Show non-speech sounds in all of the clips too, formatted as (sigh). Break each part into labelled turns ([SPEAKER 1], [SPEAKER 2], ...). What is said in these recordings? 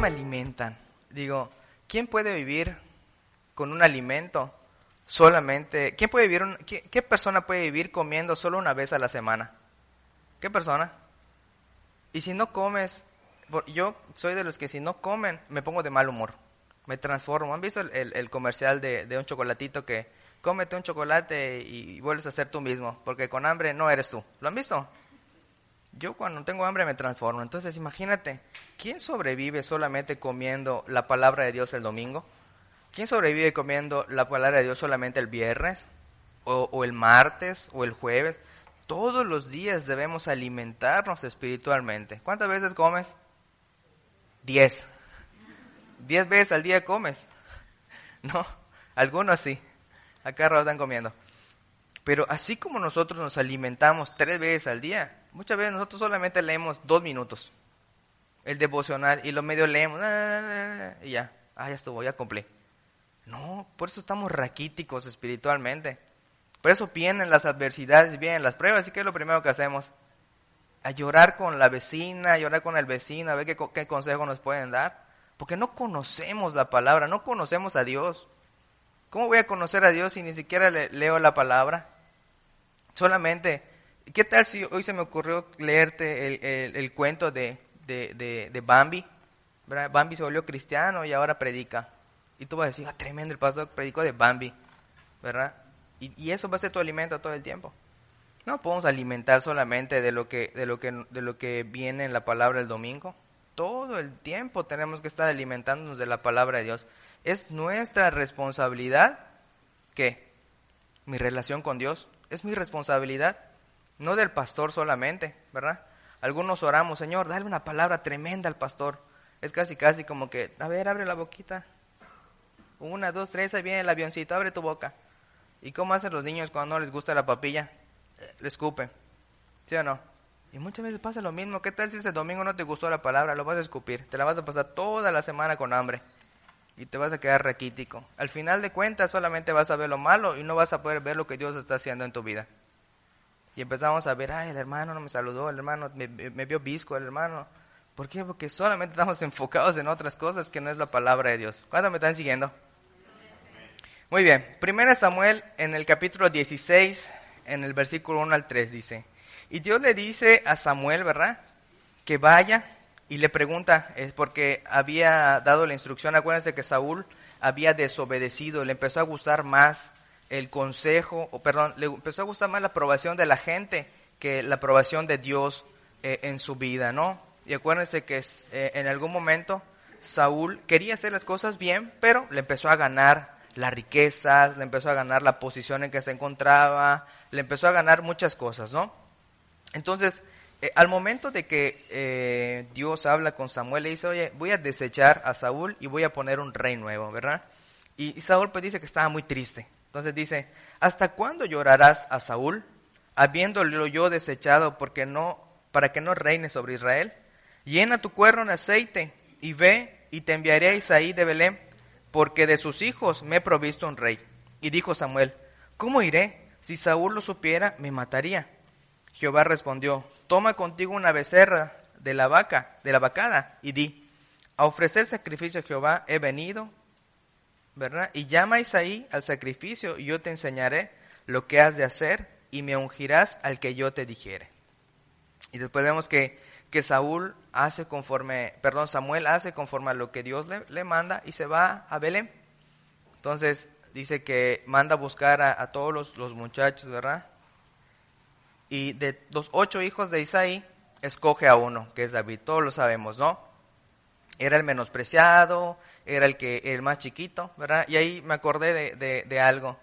[SPEAKER 1] me alimentan. Digo, ¿quién puede vivir con un alimento solamente? ¿Quién puede vivir? qué, persona puede vivir comiendo solo una vez a la semana? ¿Qué persona? Y si no comes, yo soy de los que si no comen me pongo de mal humor, me transformo. ¿Han visto el, comercial de, un chocolatito que cómete un chocolate y vuelves a ser tú mismo, porque con hambre no eres tú? ¿Lo han visto? Yo cuando tengo hambre me transformo. Entonces imagínate, ¿quién sobrevive solamente comiendo la palabra de Dios el domingo? ¿Quién sobrevive comiendo la palabra de Dios solamente el viernes? ¿O, el martes? ¿O el jueves? Todos los días debemos alimentarnos espiritualmente. ¿Cuántas veces comes? Diez. Diez veces al día comes. (laughs) No, algunos sí. Acá están comiendo. Pero así como nosotros nos alimentamos tres veces al día, Muchas veces nosotros solamente leemos dos minutos, el devocional, y lo medio leemos, ah, ah, ah, y ya, ah, ya estuvo, ya cumplí. No, por eso estamos raquíticos espiritualmente. Por eso vienen las adversidades, vienen las pruebas, y que es lo primero que hacemos? A llorar con la vecina, a llorar con el vecino, a ver qué, qué consejo nos pueden dar. Porque no conocemos la palabra, no conocemos a Dios. ¿Cómo voy a conocer a Dios si ni siquiera le, leo la palabra? Solamente ¿Qué tal si hoy se me ocurrió leerte el, cuento de, de, Bambi? Bambi se volvió cristiano y ahora predica. Y tú vas a decir, ah, tremendo, el pastor predicó de Bambi, ¿verdad? Y, eso va a ser tu alimento todo el tiempo. No podemos alimentar solamente de lo que, de lo que, de lo que viene en la palabra el domingo. Todo el tiempo tenemos que estar alimentándonos de la palabra de Dios. Es nuestra responsabilidad que mi relación con Dios es mi responsabilidad no del pastor solamente, ¿verdad? Algunos oramos, Señor, dale una palabra tremenda al pastor. Es casi, casi como que, a ver, abre la boquita. Una, dos, tres, ahí viene el avioncito, abre tu boca. ¿Y cómo hacen los niños cuando no les gusta la papilla? Le escupen. ¿Sí o no? Y muchas veces pasa lo mismo. ¿Qué tal si este domingo no te gustó la palabra? Lo vas a escupir. Te la vas a pasar toda la semana con hambre. Y te vas a quedar raquítico. Al final de cuentas solamente vas a ver lo malo y no vas a poder ver lo que Dios está haciendo en tu vida. Y empezamos a ver, ay, el hermano no me saludó, el hermano me, vio visco, el hermano. ¿Por qué? Porque solamente estamos (laughs) enfocados en otras cosas que no es la palabra de Dios. ¿Cuándo me están siguiendo? Muy bien. Primera Samuel en el capítulo 16, en el versículo 1 al 3 dice, y Dios le dice a Samuel, ¿verdad? Que vaya y le pregunta, es porque había dado la instrucción, acuérdense que Saúl había desobedecido, le empezó a gustar más el consejo, o perdón, le empezó a gustar más la aprobación de la gente que la aprobación de Dios eh, en su vida, ¿no? Y acuérdense que eh, en algún momento Saúl quería hacer las cosas bien, pero le empezó a ganar las riquezas, le empezó a ganar la posición en que se encontraba, le empezó a ganar muchas cosas, ¿no? Entonces, eh, al momento de que Dios habla con Samuel, le dice, oye, voy a desechar a Saúl y voy a poner un rey nuevo, ¿verdad? Y, y Saúl pues dice que estaba muy triste, entonces dice, ¿hasta cuándo llorarás a Saúl, habiéndolo yo desechado porque no, para que no reine sobre Israel? Llena tu cuerno en aceite y ve y te enviaré a Isaí de Belén, porque de sus hijos me he provisto un rey. Y dijo Samuel, ¿cómo iré? Si Saúl lo supiera, me mataría. Jehová respondió, toma contigo una becerra de la vaca, de la vacada, y di, a ofrecer sacrificio a Jehová he venido Y llama a Isaí al sacrificio y yo te enseñaré lo que has de hacer y me ungirás al que yo te dijere. Y después vemos que, que Saúl hace conforme, perdón, Samuel hace conforme a lo que Dios le, manda y se va a Belén. Entonces dice que manda a buscar a, todos los, los, muchachos, ¿verdad? Y de los ocho hijos de Isaí, escoge a uno, que es David. Todos lo sabemos, ¿no? Era el menospreciado, era el, que, el más chiquito, ¿verdad? Y ahí me acordé de, de, algo.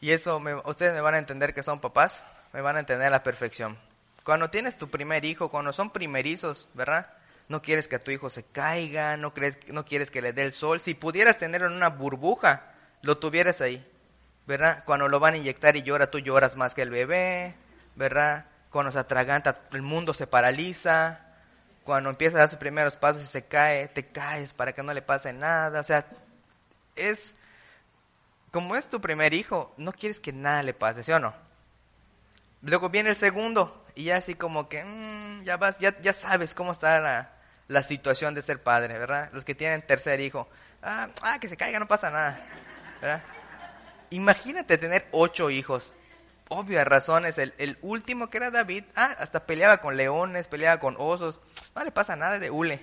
[SPEAKER 1] Y eso, ustedes me van a entender que son papás, me van a entender a la perfección. Cuando tienes tu primer hijo, cuando son primerizos, ¿verdad? No quieres que a tu hijo se caiga, no, crees, no quieres que le dé el sol. Si pudieras tenerlo en una burbuja, lo tuvieras ahí, ¿verdad? Cuando lo van a inyectar y llora, tú lloras más que el bebé, ¿verdad? Cuando se atraganta, el mundo se paraliza, cuando empieza a dar sus primeros pasos y se cae, te caes para que no le pase nada. O sea, es como es tu primer hijo, no quieres que nada le pase, ¿sí o no? Luego viene el segundo y ya así como que mm, ya vas, ya, ya sabes cómo está la, la situación de ser padre, ¿verdad? Los que tienen tercer hijo, ah, ah que se caiga, no pasa nada, ¿verdad? Imagínate tener ocho hijos, obvias razones, el, el, último que era David, ah, hasta peleaba con leones, peleaba con osos, no le pasa nada de hule,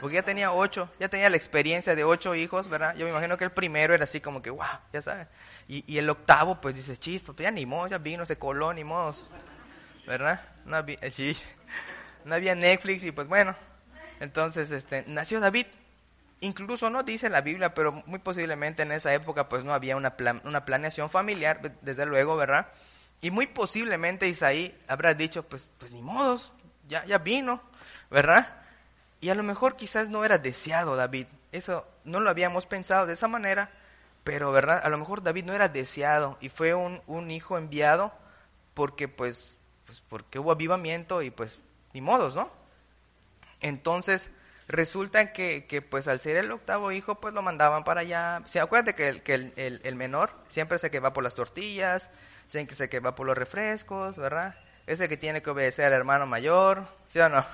[SPEAKER 1] porque ya tenía ocho, ya tenía la experiencia de ocho hijos, ¿verdad? Yo me imagino que el primero era así como que, wow, ya sabes, y, y el octavo pues dice, chispa, pues ya ni modo, ya vino, se coló, ni modo, ¿verdad? No había, (laughs) sí, no había Netflix y pues bueno, entonces este, nació David, incluso no dice la Biblia, pero muy posiblemente en esa época pues no había una, una planeación familiar, desde luego, ¿verdad? Y muy posiblemente Isaí habrá dicho, pues, pues ni modos, ya, ya vino, ¿verdad? Y a lo mejor quizás no era deseado David, eso no lo habíamos pensado de esa manera, pero ¿verdad? A lo mejor David no era deseado y fue un, un hijo enviado porque pues, pues porque hubo avivamiento y pues ni modos, ¿no? Entonces, resulta que, que, pues al ser el octavo hijo, pues lo mandaban para allá. ¿Se acuerdan que, el, que el, el, menor siempre se que va por las tortillas, se que se que va por los refrescos, ¿verdad? Ese que tiene que obedecer al hermano mayor, ¿sí o no?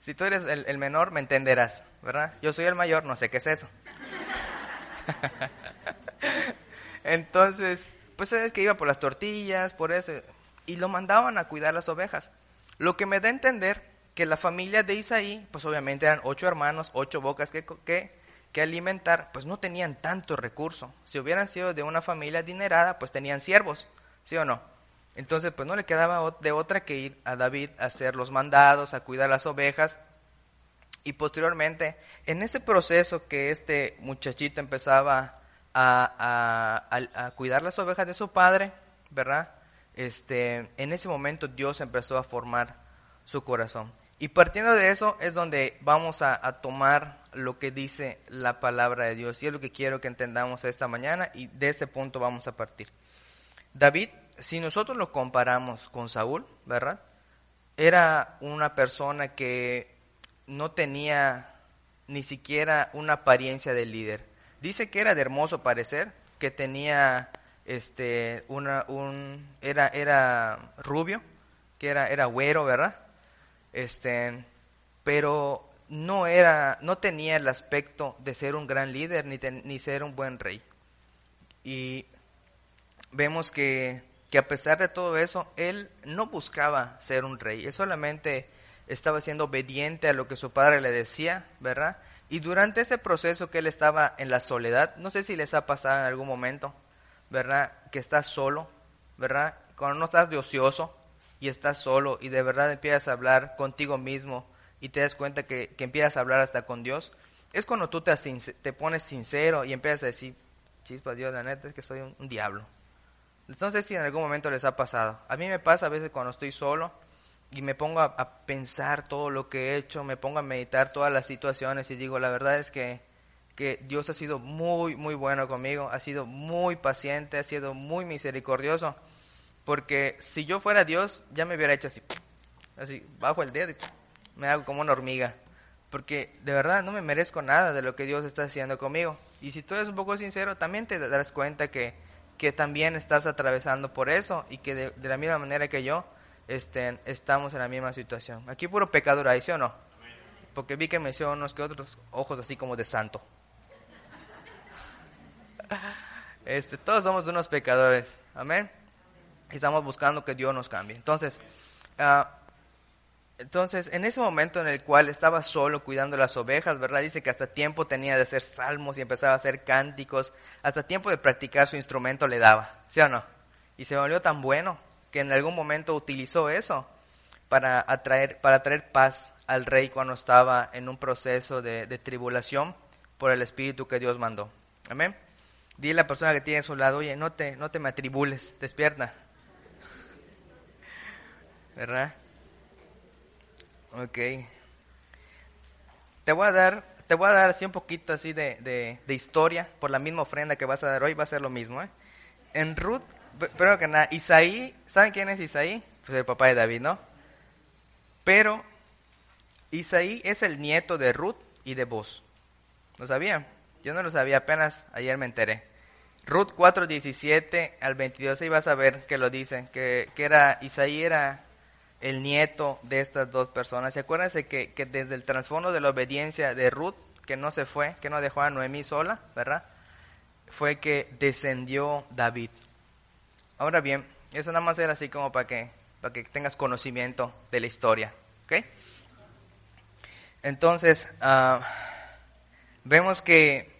[SPEAKER 1] Si tú eres el, el menor, me entenderás, ¿verdad? Yo soy el mayor, no sé qué es eso. (laughs) Entonces, pues sabes que iba por las tortillas, por eso, y lo mandaban a cuidar las ovejas. Lo que me da a entender que la familia de Isaí, pues obviamente eran ocho hermanos, ocho bocas que, que, que alimentar, pues no tenían tanto recurso. Si hubieran sido de una familia adinerada, pues tenían siervos, ¿sí o no? Entonces, pues no le quedaba de otra que ir a David a hacer los mandados, a cuidar las ovejas. Y posteriormente, en ese proceso que este muchachito empezaba a, a, a, cuidar las ovejas de su padre, ¿verdad? Este, en ese momento Dios empezó a formar su corazón. Y partiendo de eso es donde vamos a, tomar lo que dice la palabra de Dios. Y es lo que quiero que entendamos esta mañana y de este punto vamos a partir. David, si nosotros lo comparamos con Saúl, ¿verdad? Era una persona que no tenía ni siquiera una apariencia de líder. Dice que era de hermoso parecer, que tenía este una un era era rubio, que era era güero, ¿verdad? Este, pero no era, no tenía el aspecto de ser un gran líder ni, ni ser un buen rey. Y vemos que, que a pesar de todo eso, él no buscaba ser un rey, él solamente estaba siendo obediente a lo que su padre le decía, ¿verdad? Y durante ese proceso que él estaba en la soledad, no sé si les ha pasado en algún momento, ¿verdad? Que estás solo, ¿verdad? Cuando no estás de ocioso, y estás solo y de verdad empiezas a hablar contigo mismo y te das cuenta que, que empiezas a hablar hasta con Dios, es cuando tú te, te pones sincero y empiezas a decir, chispas Dios, la neta es que soy un, diablo. No sé si en algún momento les ha pasado. A mí me pasa a veces cuando estoy solo y me pongo a, a, pensar todo lo que he hecho, me pongo a meditar todas las situaciones y digo, la verdad es que, que Dios ha sido muy, muy bueno conmigo, ha sido muy paciente, ha sido muy misericordioso. Porque si yo fuera Dios, ya me hubiera hecho así, así, bajo el dedo me hago como una hormiga. Porque de verdad no me merezco nada de lo que Dios está haciendo conmigo. Y si tú eres un poco sincero, también te darás cuenta que, que también estás atravesando por eso y que de, la misma manera que yo estén, estamos en la misma situación. Aquí puro pecador hay, ¿sí o no? Porque vi que me hicieron unos que otros ojos así como de santo. (laughs) Este, todos somos unos pecadores. Amén estamos buscando que Dios nos cambie. Entonces, uh, entonces, en ese momento en el cual estaba solo cuidando las ovejas, ¿verdad? Dice que hasta tiempo tenía de hacer salmos y empezaba a hacer cánticos, hasta tiempo de practicar su instrumento le daba, ¿sí o no? Y se volvió tan bueno que en algún momento utilizó eso para atraer, para paz al rey cuando estaba en un proceso de, de tribulación por el espíritu que Dios mandó. Amén. Dile a la persona que tiene a su lado, oye, no te, no te me atribules, despierta. ¿Verdad? Ok. Te voy a dar, te voy a dar así un poquito así de, de, historia por la misma ofrenda que vas a dar hoy, va a ser lo mismo, ¿eh? En Ruth, pero que nada, Isaí, ¿saben quién es Isaí? Pues el papá de David, ¿no? Pero Isaí es el nieto de Ruth y de Boz. ¿Lo sabían? Yo no lo sabía, apenas ayer me enteré. Ruth 4, 17 al 22, ahí vas a ver que lo dice, que, que era, Isaí era el nieto de estas dos personas. Y acuérdense que, que desde el trasfondo de la obediencia de Ruth, que no se fue, que no dejó a Noemí sola, ¿verdad? Fue que descendió David. Ahora bien, eso nada más era así como para que, para que tengas conocimiento de la historia, ¿ok? Entonces, ah, vemos que,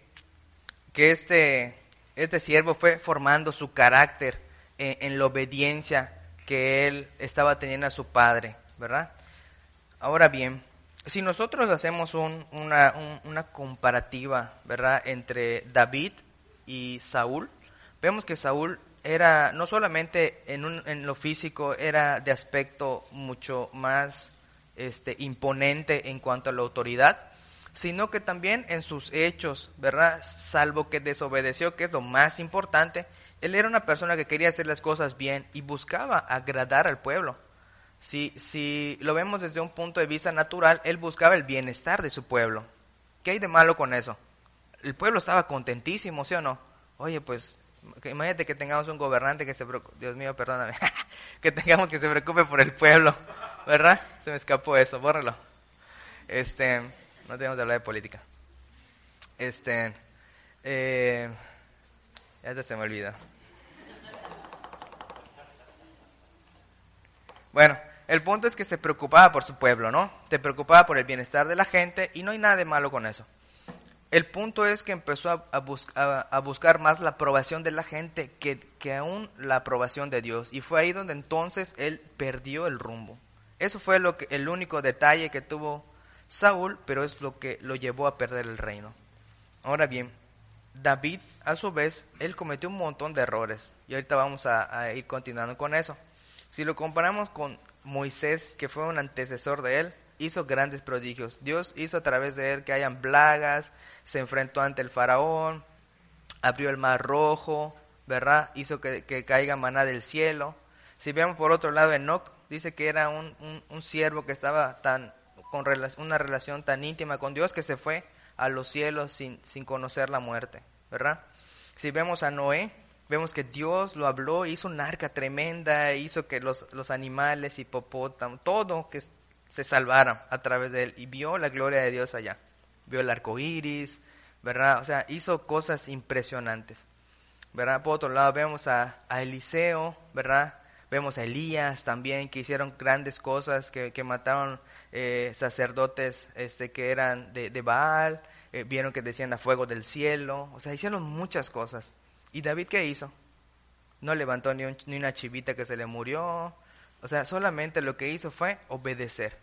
[SPEAKER 1] que este, este siervo fue formando su carácter en, la obediencia que él estaba teniendo a su padre, ¿verdad? Ahora bien, si nosotros hacemos una, una, comparativa, ¿verdad?, entre David y Saúl, vemos que Saúl era, no solamente en, un, en lo físico, era de aspecto mucho más este, imponente en cuanto a la autoridad, sino que también en sus hechos, ¿verdad? Salvo que desobedeció, que es lo más importante, él era una persona que quería hacer las cosas bien y buscaba agradar al pueblo. Si, si lo vemos desde un punto de vista natural, él buscaba el bienestar de su pueblo. ¿Qué hay de malo con eso? El pueblo estaba contentísimo, ¿sí o no? Oye, pues imagínate que tengamos un gobernante que se preocupe, Dios mío, perdóname, (laughs) que tengamos que se preocupe por el pueblo, ¿verdad? Se me escapó eso, bórralo. Este, no tenemos que hablar de política. Este, eh, ya se me olvida. Bueno, el punto es que se preocupaba por su pueblo, ¿no? Se preocupaba por el bienestar de la gente y no hay nada de malo con eso. El punto es que empezó a, buscar más la aprobación de la gente que, que, aún la aprobación de Dios. Y fue ahí donde entonces él perdió el rumbo. Eso fue lo que, el único detalle que tuvo Saúl, pero es lo que lo llevó a perder el reino. Ahora bien, David, a su vez, él cometió un montón de errores. Y ahorita vamos a ir continuando con eso. Si lo comparamos con Moisés, que fue un antecesor de él, hizo grandes prodigios. Dios hizo a través de él que hayan plagas, se enfrentó ante el faraón, abrió el mar rojo, ¿verdad? Hizo que, caiga maná del cielo. Si vemos por otro lado, Enoch dice que era un, un, siervo que estaba tan con una relación tan íntima con Dios que se fue a los cielos sin, sin conocer la muerte, ¿verdad? Si vemos a Noé, vemos que Dios lo habló, hizo una arca tremenda, hizo que los, los animales, hipopótamos, todo que se salvara a través de él y vio la gloria de Dios allá. Vio el arco iris, ¿verdad? O sea, hizo cosas impresionantes, ¿verdad? Por otro lado, vemos a, Eliseo, ¿verdad? Vemos a Elías también, que hicieron grandes cosas, que, que mataron eh, sacerdotes este, que eran de, de Baal, eh, vieron que decían a fuego del cielo, o sea, hicieron muchas cosas. ¿Y David qué hizo? No levantó ni, ni una chivita que se le murió, o sea, solamente lo que hizo fue obedecer.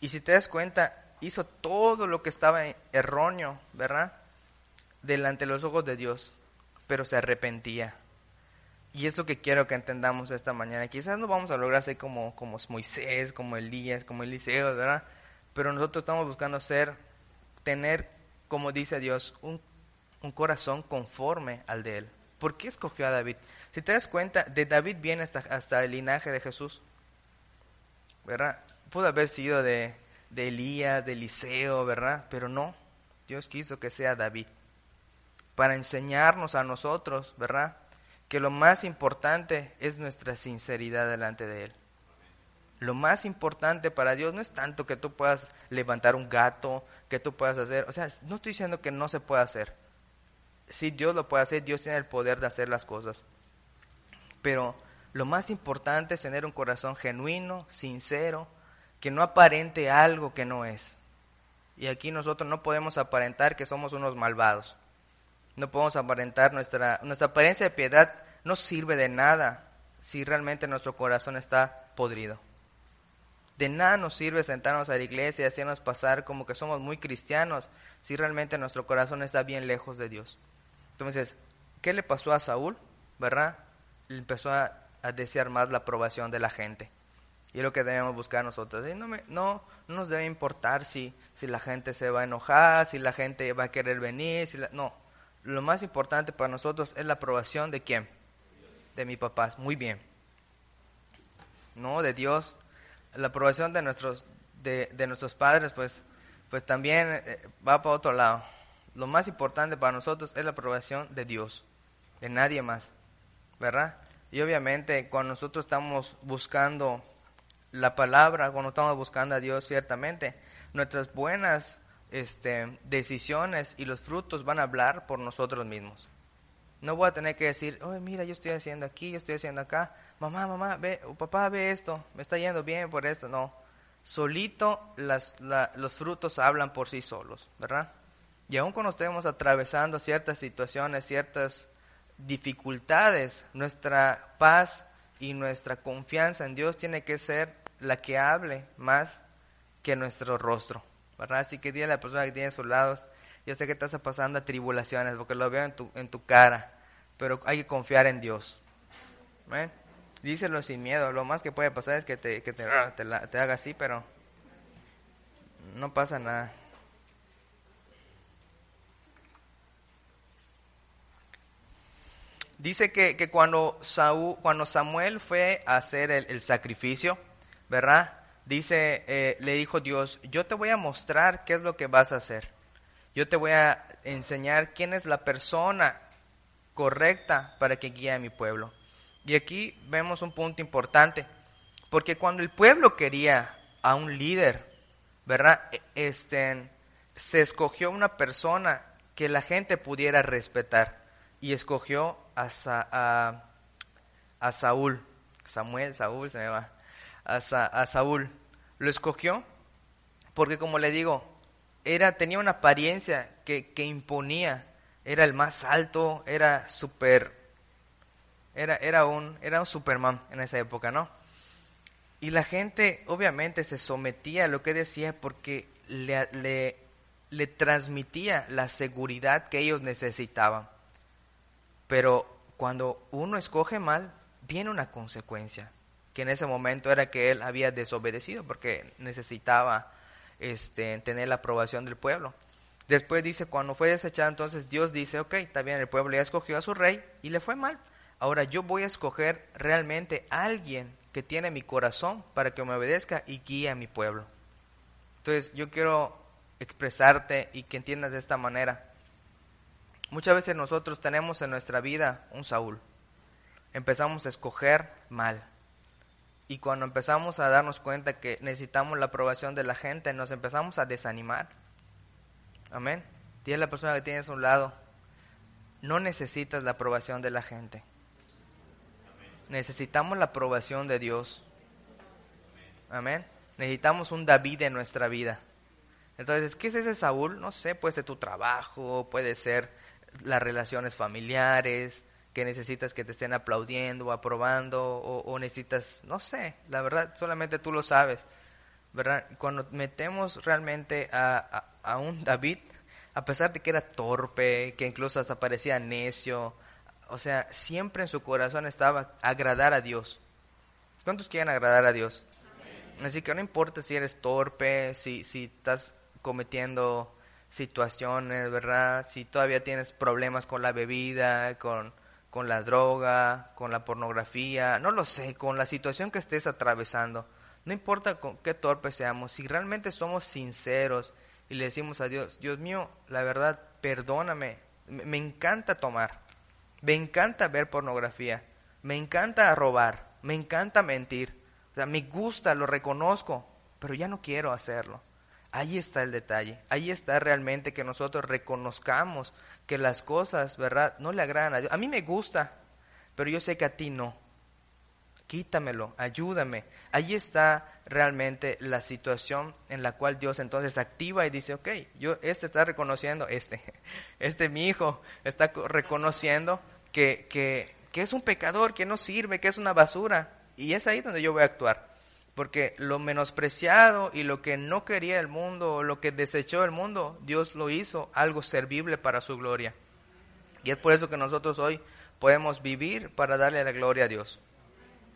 [SPEAKER 1] Y si te das cuenta, hizo todo lo que estaba erróneo, ¿verdad? Delante de los ojos de Dios, pero se arrepentía. Y es lo que quiero que entendamos esta mañana. Quizás no vamos a lograr ser como, como Moisés, como Elías, como Eliseo, ¿verdad? Pero nosotros estamos buscando ser, tener, como dice Dios, un, un corazón conforme al de Él. ¿Por qué escogió a David? Si te das cuenta, de David viene hasta, hasta el linaje de Jesús. ¿Verdad? Pudo haber sido de, de Elías, de Eliseo, ¿verdad? Pero no, Dios quiso que sea David. Para enseñarnos a nosotros, ¿verdad? Que lo más importante es nuestra sinceridad delante de Él. Lo más importante para Dios no es tanto que tú puedas levantar un gato, que tú puedas hacer, o sea, no estoy diciendo que no se pueda hacer. Si Dios lo puede hacer, Dios tiene el poder de hacer las cosas. Pero lo más importante es tener un corazón genuino, sincero, que no aparente algo que no es. Y aquí nosotros no podemos aparentar que somos unos malvados. No podemos aparentar nuestra, nuestra apariencia de piedad no sirve de nada si realmente nuestro corazón está podrido. De nada nos sirve sentarnos a la iglesia y hacernos pasar como que somos muy cristianos si realmente nuestro corazón está bien lejos de Dios. Entonces, ¿qué le pasó a Saúl? ¿Verdad? empezó a, desear más la aprobación de la gente. Y es lo que debemos buscar nosotros. no, me, no, nos debe importar si, si la gente se va a enojar, si la gente va a querer venir. Si no, lo más importante para nosotros es la aprobación de quién? De mi papá. Muy bien. No, de Dios. La aprobación de nuestros, de, de nuestros padres, pues, pues también eh, va para otro lado. Lo más importante para nosotros es la aprobación de Dios, de nadie más. ¿verdad? Y obviamente cuando nosotros estamos buscando la palabra, cuando estamos buscando a Dios ciertamente, nuestras buenas este, decisiones y los frutos van a hablar por nosotros mismos. No voy a tener que decir, oye, mira, yo estoy haciendo aquí, yo estoy haciendo acá. Mamá, mamá, ve, papá, ve esto, me está yendo bien por esto. No, solito los frutos hablan por sí solos, ¿verdad? Y aún cuando estemos atravesando ciertas situaciones, ciertas dificultades, nuestra paz y nuestra confianza en Dios tiene que ser la que hable más que nuestro rostro, ¿verdad? Así que dile a la persona que tiene a sus lados, yo sé que estás pasando tribulaciones porque lo veo en tu, en tu cara, pero hay que confiar en Dios. Díselo sin miedo, lo más que puede pasar es que te, que te, te, te haga así, pero no pasa nada. Dice que, que cuando, cuando Samuel fue a hacer el, sacrificio, ¿verdad? Dice, eh, le dijo Dios, yo te voy a mostrar qué es lo que vas a hacer. Yo te voy a enseñar quién es la persona correcta para que guíe a mi pueblo. Y aquí vemos un punto importante, porque cuando el pueblo quería a un líder, ¿verdad? E, este, se escogió una persona que la gente pudiera respetar y escogió a, a, Saúl, Samuel, Saúl se me va, a, a Saúl. Lo escogió porque como le digo, era, tenía una apariencia que, que imponía, era el más alto, era súper, era, era, un, era un Superman en esa época, ¿no? Y la gente obviamente se sometía a lo que decía porque le, le, le transmitía la seguridad que ellos necesitaban. Pero cuando uno escoge mal, viene una consecuencia, que en ese momento era que él había desobedecido porque necesitaba este, tener la aprobación del pueblo. Después dice, cuando fue desechado, entonces Dios dice, ok, está bien, el pueblo ya escogió a su rey y le fue mal. Ahora yo voy a escoger realmente a alguien que tiene mi corazón para que me obedezca y guíe a mi pueblo. Entonces yo quiero expresarte y que entiendas de esta manera. Muchas veces nosotros tenemos en nuestra vida un Saúl. Empezamos a escoger mal. Y cuando empezamos a darnos cuenta que necesitamos la aprobación de la gente, nos empezamos a desanimar. Amén. Dile la persona que tienes a un lado, no necesitas la aprobación de la gente. Necesitamos la aprobación de Dios. Amén. Necesitamos un David en nuestra vida. Entonces, ¿qué es ese Saúl? No sé, puede ser tu trabajo, puede ser las relaciones familiares, que necesitas que te estén aplaudiendo o aprobando, o, necesitas, no sé, la verdad, solamente tú lo sabes, ¿verdad? Cuando metemos realmente a, a, un David, a pesar de que era torpe, que incluso hasta parecía necio, o sea, siempre en su corazón estaba agradar a Dios. ¿Cuántos quieren agradar a Dios? Así que no importa si eres torpe, si, si estás cometiendo situaciones, ¿verdad? Si todavía tienes problemas con la bebida, con, con la droga, con la pornografía, no lo sé, con la situación que estés atravesando. No importa con qué torpe seamos, si realmente somos sinceros y le decimos a Dios, Dios mío, la verdad, perdóname, me encanta tomar, me encanta ver pornografía, me encanta robar, me encanta mentir, o sea, me gusta, lo reconozco, pero ya no quiero hacerlo. Ahí está el detalle, ahí está realmente que nosotros reconozcamos que las cosas, ¿verdad? No le agradan a Dios. A mí me gusta, pero yo sé que a ti no. Quítamelo, ayúdame. Ahí está realmente la situación en la cual Dios entonces activa y dice, ok, yo, este está reconociendo, este, (laughs) este mi hijo está reconociendo que, que, que es un pecador, que no sirve, que es una basura. Y es ahí donde yo voy a actuar. Porque lo menospreciado y lo que no quería el mundo, lo que desechó el mundo, Dios lo hizo algo servible para su gloria. Y es por eso que nosotros hoy podemos vivir para darle la gloria a Dios.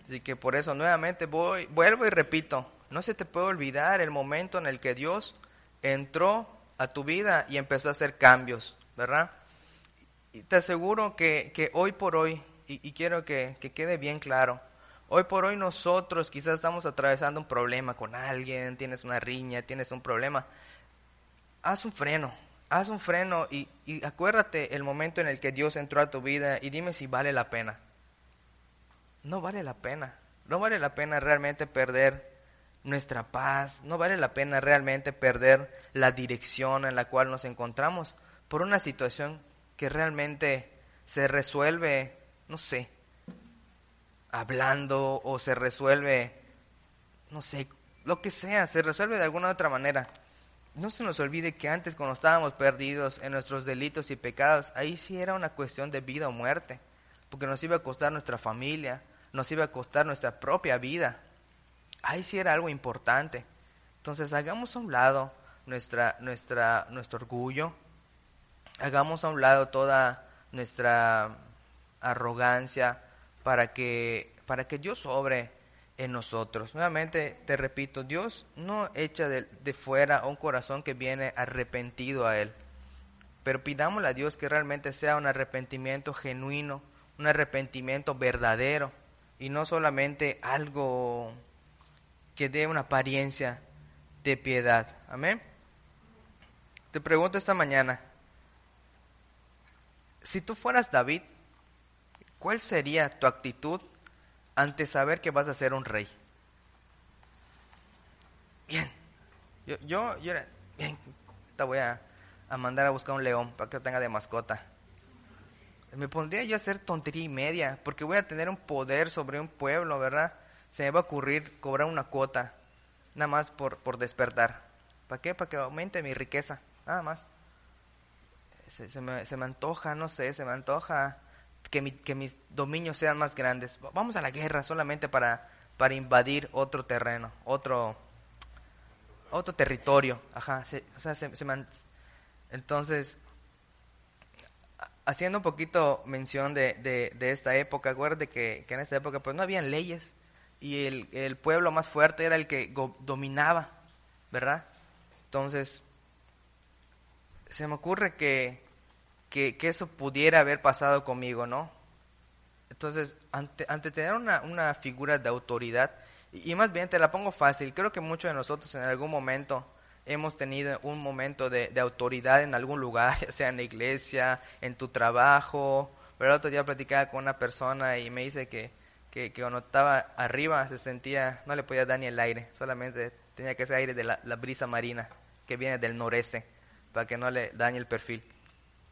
[SPEAKER 1] Así que por eso nuevamente voy, vuelvo y repito, no se te puede olvidar el momento en el que Dios entró a tu vida y empezó a hacer cambios, ¿verdad? Y te aseguro que, que hoy por hoy, y, quiero que, que quede bien claro, Hoy por hoy nosotros quizás estamos atravesando un problema con alguien, tienes una riña, tienes un problema. Haz un freno, haz un freno y, acuérdate el momento en el que Dios entró a tu vida y dime si vale la pena. No vale la pena, no vale la pena realmente perder nuestra paz. No vale la pena realmente perder la dirección en la cual nos encontramos por una situación que realmente se resuelve, no sé, hablando o se resuelve, no sé, lo que sea, se resuelve de alguna otra manera. No se nos olvide que antes cuando estábamos perdidos en nuestros delitos y pecados, ahí sí era una cuestión de vida o muerte, porque nos iba a costar nuestra familia, nos iba a costar nuestra propia vida. Ahí sí era algo importante. Entonces hagamos a un lado nuestra, nuestra, nuestro orgullo, hagamos a un lado toda nuestra arrogancia para que, para que Dios sobre en nosotros. Nuevamente te repito, Dios no echa de, de fuera un corazón que viene arrepentido a Él. Pero pidámosle a Dios que realmente sea un arrepentimiento genuino, un arrepentimiento verdadero y no solamente algo que dé una apariencia de piedad. Amén. Te pregunto esta mañana, si tú fueras David, ¿cuál sería tu actitud ante saber que vas a ser un rey? Bien, yo, yo, yo bien, te voy a, a mandar a buscar un león para que lo tenga de mascota. Me pondría yo a hacer tontería y media, porque voy a tener un poder sobre un pueblo, ¿verdad? Se me va a ocurrir cobrar una cuota, nada más por, por despertar. ¿Para qué? Para que aumente mi riqueza, nada más. Se, se, me, se me antoja, no sé, se me antoja que, mi, que mis dominios sean más grandes. Vamos a la guerra solamente para, para invadir otro terreno, otro, otro territorio. Ajá, o sea, se, se entonces, haciendo un poquito mención de, de, de esta época, acuérdate que, que, en esta época pues no habían leyes y el, el pueblo más fuerte era el que dominaba, ¿verdad? Entonces, se me ocurre que, que, eso pudiera haber pasado conmigo, ¿no? Entonces, ante, tener una, una figura de autoridad, y, más bien te la pongo fácil, creo que muchos de nosotros en algún momento hemos tenido un momento de, de autoridad en algún lugar, (laughs) ya sea en la iglesia, en tu trabajo. Pero el otro día platicaba con una persona y me dice que, que, que, cuando estaba arriba se sentía, no le podía dar ni el aire, solamente tenía que ser aire de la, la brisa marina que viene del noreste para que no le dañe el perfil.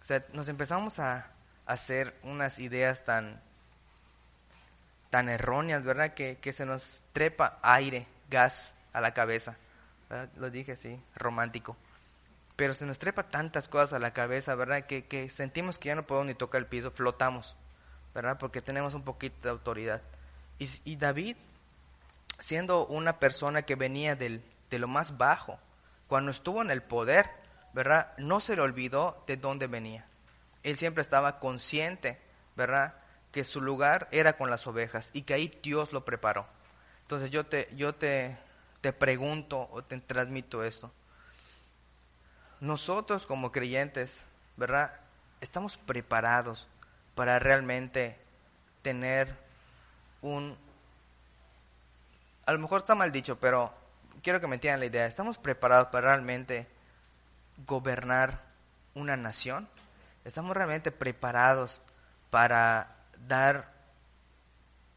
[SPEAKER 1] O sea, nos empezamos a, hacer unas ideas tan, tan erróneas, ¿verdad? Que, que se nos trepa aire, gas a la cabeza. Lo dije así, romántico. Pero se nos trepa tantas cosas a la cabeza, ¿verdad? Que, que sentimos que ya no podemos ni tocar el piso, flotamos, ¿verdad? Porque tenemos un poquito de autoridad. Y, y David, siendo una persona que venía del, de lo más bajo, cuando estuvo en el poder, ¿verdad? No se le olvidó de dónde venía. Él siempre estaba consciente, ¿verdad? Que su lugar era con las ovejas y que ahí Dios lo preparó. Entonces yo te, yo te, te pregunto o te transmito esto. Nosotros como creyentes, ¿verdad? Estamos preparados para realmente tener un... A lo mejor está mal dicho, pero quiero que me entiendan la idea. ¿Estamos preparados para realmente gobernar una nación? ¿Estamos realmente preparados para dar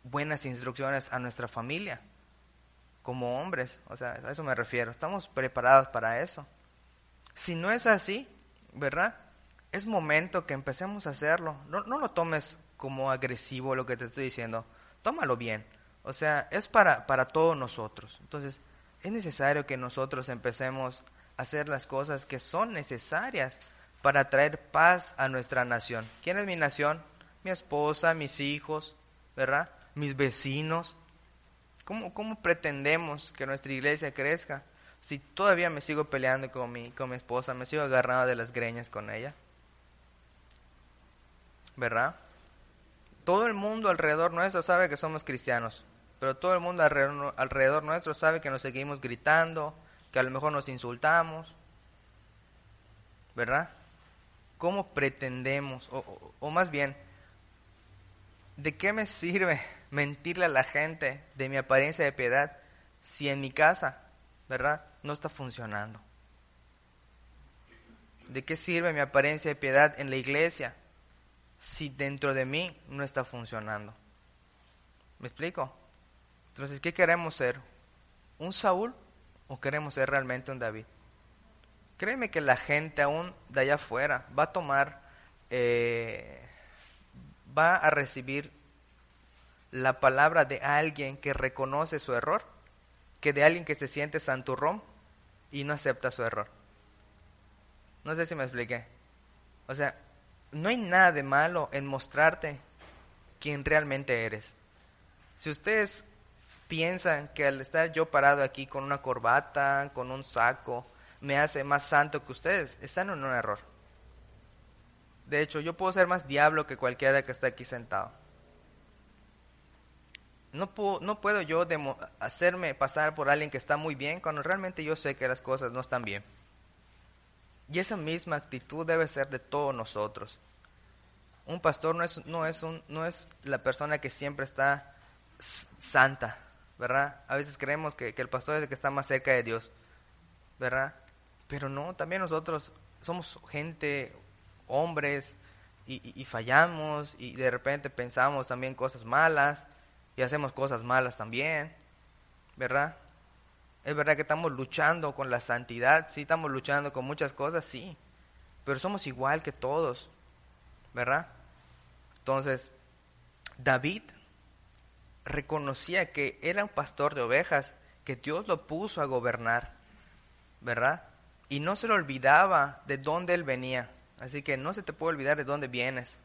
[SPEAKER 1] buenas instrucciones a nuestra familia? Como hombres, o sea, a eso me refiero. ¿Estamos preparados para eso? Si no es así, ¿verdad? Es momento que empecemos a hacerlo. No, no lo tomes como agresivo lo que te estoy diciendo. Tómalo bien. O sea, es para, para todos nosotros. Entonces, es necesario que nosotros empecemos hacer las cosas que son necesarias para traer paz a nuestra nación. ¿Quién es mi nación? Mi esposa, mis hijos, ¿verdad? Mis vecinos. ¿Cómo, cómo pretendemos que nuestra iglesia crezca si todavía me sigo peleando con mi, con mi esposa, me sigo agarrando de las greñas con ella? ¿Verdad? Todo el mundo alrededor nuestro sabe que somos cristianos, pero todo el mundo alrededor, alrededor nuestro sabe que nos seguimos gritando, que a lo mejor nos insultamos, ¿verdad? ¿Cómo pretendemos, o, o, o, más bien, ¿de qué me sirve (laughs) mentirle a la gente de mi apariencia de piedad si en mi casa, ¿verdad? No está funcionando. ¿De qué sirve mi apariencia de piedad en la iglesia si dentro de mí no está funcionando? ¿Me explico? Entonces, ¿qué queremos ser? un Saúl o queremos ser realmente un David? Créeme que la gente aún de allá afuera va a tomar, eh, va a recibir la palabra de alguien que reconoce su error, que de alguien que se siente santurrón y no acepta su error. No sé si me expliqué. O sea, no hay nada de malo en mostrarte quién realmente eres. Si ustedes piensan que al estar yo parado aquí con una corbata, con un saco, me hace más santo que ustedes. Están en un error. De hecho, yo puedo ser más diablo que cualquiera que está aquí sentado. No puedo, no puedo yo hacerme pasar por alguien que está muy bien cuando realmente yo sé que las cosas no están bien. Y esa misma actitud debe ser de todos nosotros. Un pastor no es, no es, un, no es la persona que siempre está santa, ¿verdad? A veces creemos que, que el pastor es el que está más cerca de Dios, ¿verdad? Pero no, también nosotros somos gente, hombres, y, fallamos, y de repente pensamos también cosas malas, y hacemos cosas malas también, ¿verdad? Es verdad que estamos luchando con la santidad, sí, estamos luchando con muchas cosas, sí, pero somos igual que todos, ¿verdad? Entonces, David reconocía que era un pastor de ovejas, que Dios lo puso a gobernar, ¿verdad? y no se le olvidaba de dónde él venía. Así que no se te puede olvidar de dónde vienes.